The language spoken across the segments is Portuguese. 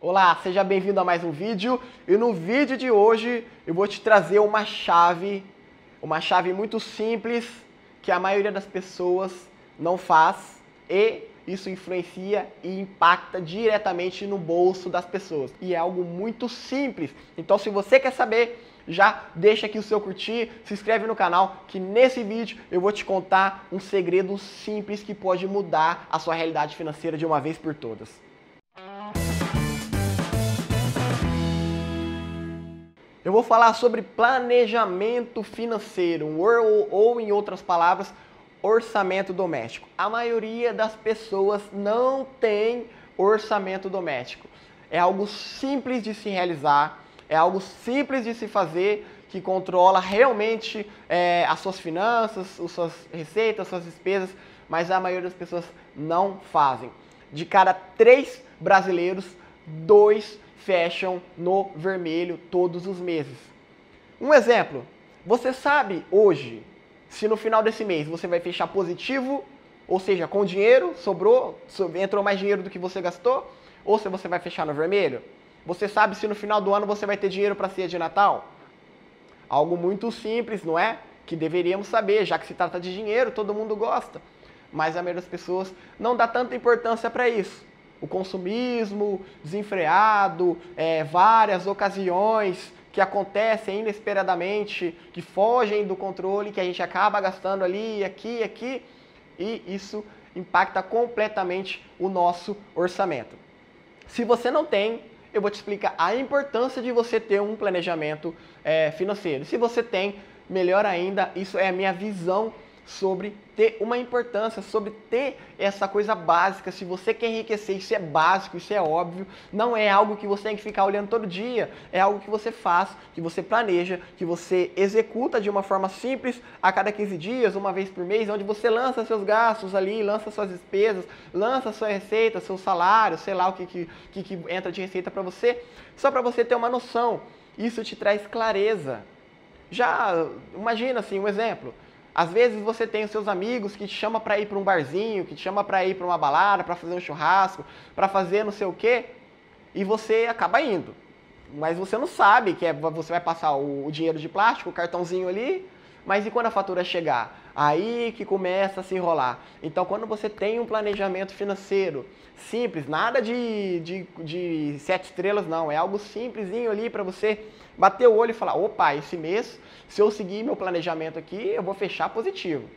Olá, seja bem-vindo a mais um vídeo. E no vídeo de hoje eu vou te trazer uma chave, uma chave muito simples que a maioria das pessoas não faz e isso influencia e impacta diretamente no bolso das pessoas. E é algo muito simples. Então, se você quer saber, já deixa aqui o seu curtir, se inscreve no canal, que nesse vídeo eu vou te contar um segredo simples que pode mudar a sua realidade financeira de uma vez por todas. Eu vou falar sobre planejamento financeiro, ou, ou em outras palavras, orçamento doméstico. A maioria das pessoas não tem orçamento doméstico. É algo simples de se realizar, é algo simples de se fazer que controla realmente é, as suas finanças, as suas receitas, as suas despesas, mas a maioria das pessoas não fazem. De cada três brasileiros, dois fecham no vermelho todos os meses. Um exemplo, você sabe hoje se no final desse mês você vai fechar positivo, ou seja, com dinheiro, sobrou, entrou mais dinheiro do que você gastou, ou se você vai fechar no vermelho? Você sabe se no final do ano você vai ter dinheiro para ceia de Natal? Algo muito simples, não é? Que deveríamos saber, já que se trata de dinheiro, todo mundo gosta. Mas a maioria das pessoas não dá tanta importância para isso o consumismo desenfreado, é, várias ocasiões que acontecem inesperadamente, que fogem do controle, que a gente acaba gastando ali, aqui, aqui, e isso impacta completamente o nosso orçamento. Se você não tem, eu vou te explicar a importância de você ter um planejamento é, financeiro. Se você tem, melhor ainda, isso é a minha visão sobre ter uma importância, sobre ter essa coisa básica. Se você quer enriquecer, isso é básico, isso é óbvio. Não é algo que você tem que ficar olhando todo dia. É algo que você faz, que você planeja, que você executa de uma forma simples a cada 15 dias, uma vez por mês, onde você lança seus gastos ali, lança suas despesas, lança sua receita, seu salário, sei lá o que, que, que entra de receita para você, só para você ter uma noção. Isso te traz clareza. Já imagina assim, um exemplo. Às vezes você tem os seus amigos que te chamam para ir para um barzinho, que te chamam para ir para uma balada, para fazer um churrasco, para fazer não sei o quê, e você acaba indo. Mas você não sabe que é, você vai passar o, o dinheiro de plástico, o cartãozinho ali, mas e quando a fatura chegar? Aí que começa a se enrolar. Então, quando você tem um planejamento financeiro simples, nada de, de, de sete estrelas, não, é algo simplesinho ali para você bater o olho e falar: opa, esse mês, se eu seguir meu planejamento aqui, eu vou fechar positivo.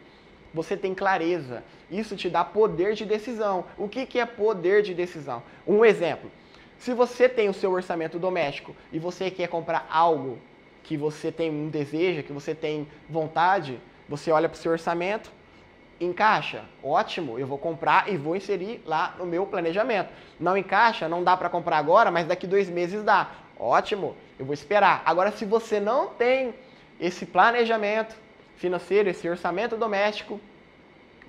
Você tem clareza. Isso te dá poder de decisão. O que, que é poder de decisão? Um exemplo. Se você tem o seu orçamento doméstico e você quer comprar algo que você tem um desejo, que você tem vontade, você olha para o seu orçamento, encaixa, ótimo, eu vou comprar e vou inserir lá no meu planejamento. Não encaixa, não dá para comprar agora, mas daqui dois meses dá. Ótimo, eu vou esperar. Agora, se você não tem esse planejamento financeiro, esse orçamento doméstico,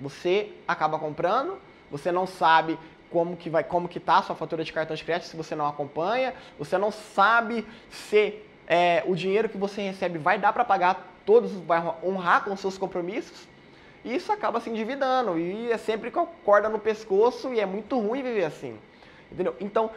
você acaba comprando, você não sabe como que vai, como que tá a sua fatura de cartão de crédito se você não acompanha, você não sabe se é, o dinheiro que você recebe vai dar para pagar todos, vai honrar com seus compromissos, e isso acaba se endividando, e é sempre com a corda no pescoço, e é muito ruim viver assim. Entendeu? Então,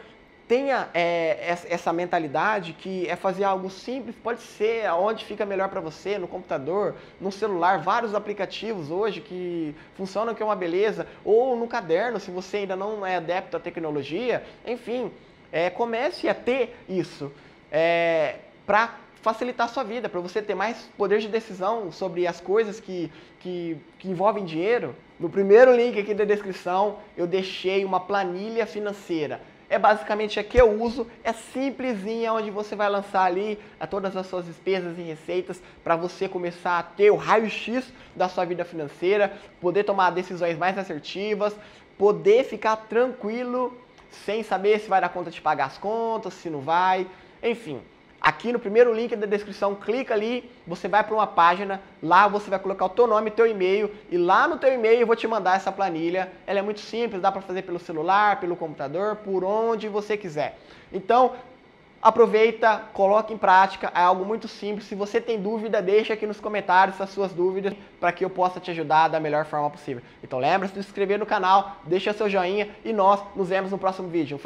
tenha é, essa mentalidade que é fazer algo simples, pode ser onde fica melhor para você, no computador, no celular, vários aplicativos hoje que funcionam que é uma beleza, ou no caderno, se você ainda não é adepto à tecnologia, enfim, é, comece a ter isso. É, para facilitar a sua vida, para você ter mais poder de decisão sobre as coisas que, que, que, envolvem dinheiro. No primeiro link aqui da descrição, eu deixei uma planilha financeira. É basicamente a que eu uso, é simplesinha, onde você vai lançar ali a todas as suas despesas e receitas para você começar a ter o raio-x da sua vida financeira, poder tomar decisões mais assertivas, poder ficar tranquilo sem saber se vai dar conta de pagar as contas, se não vai, enfim. Aqui no primeiro link da descrição, clica ali, você vai para uma página, lá você vai colocar o teu nome teu e-mail, e lá no teu e-mail eu vou te mandar essa planilha. Ela é muito simples, dá para fazer pelo celular, pelo computador, por onde você quiser. Então, aproveita, coloque em prática, é algo muito simples. Se você tem dúvida, deixa aqui nos comentários as suas dúvidas para que eu possa te ajudar da melhor forma possível. Então lembra-se de se inscrever no canal, deixa seu joinha e nós nos vemos no próximo vídeo.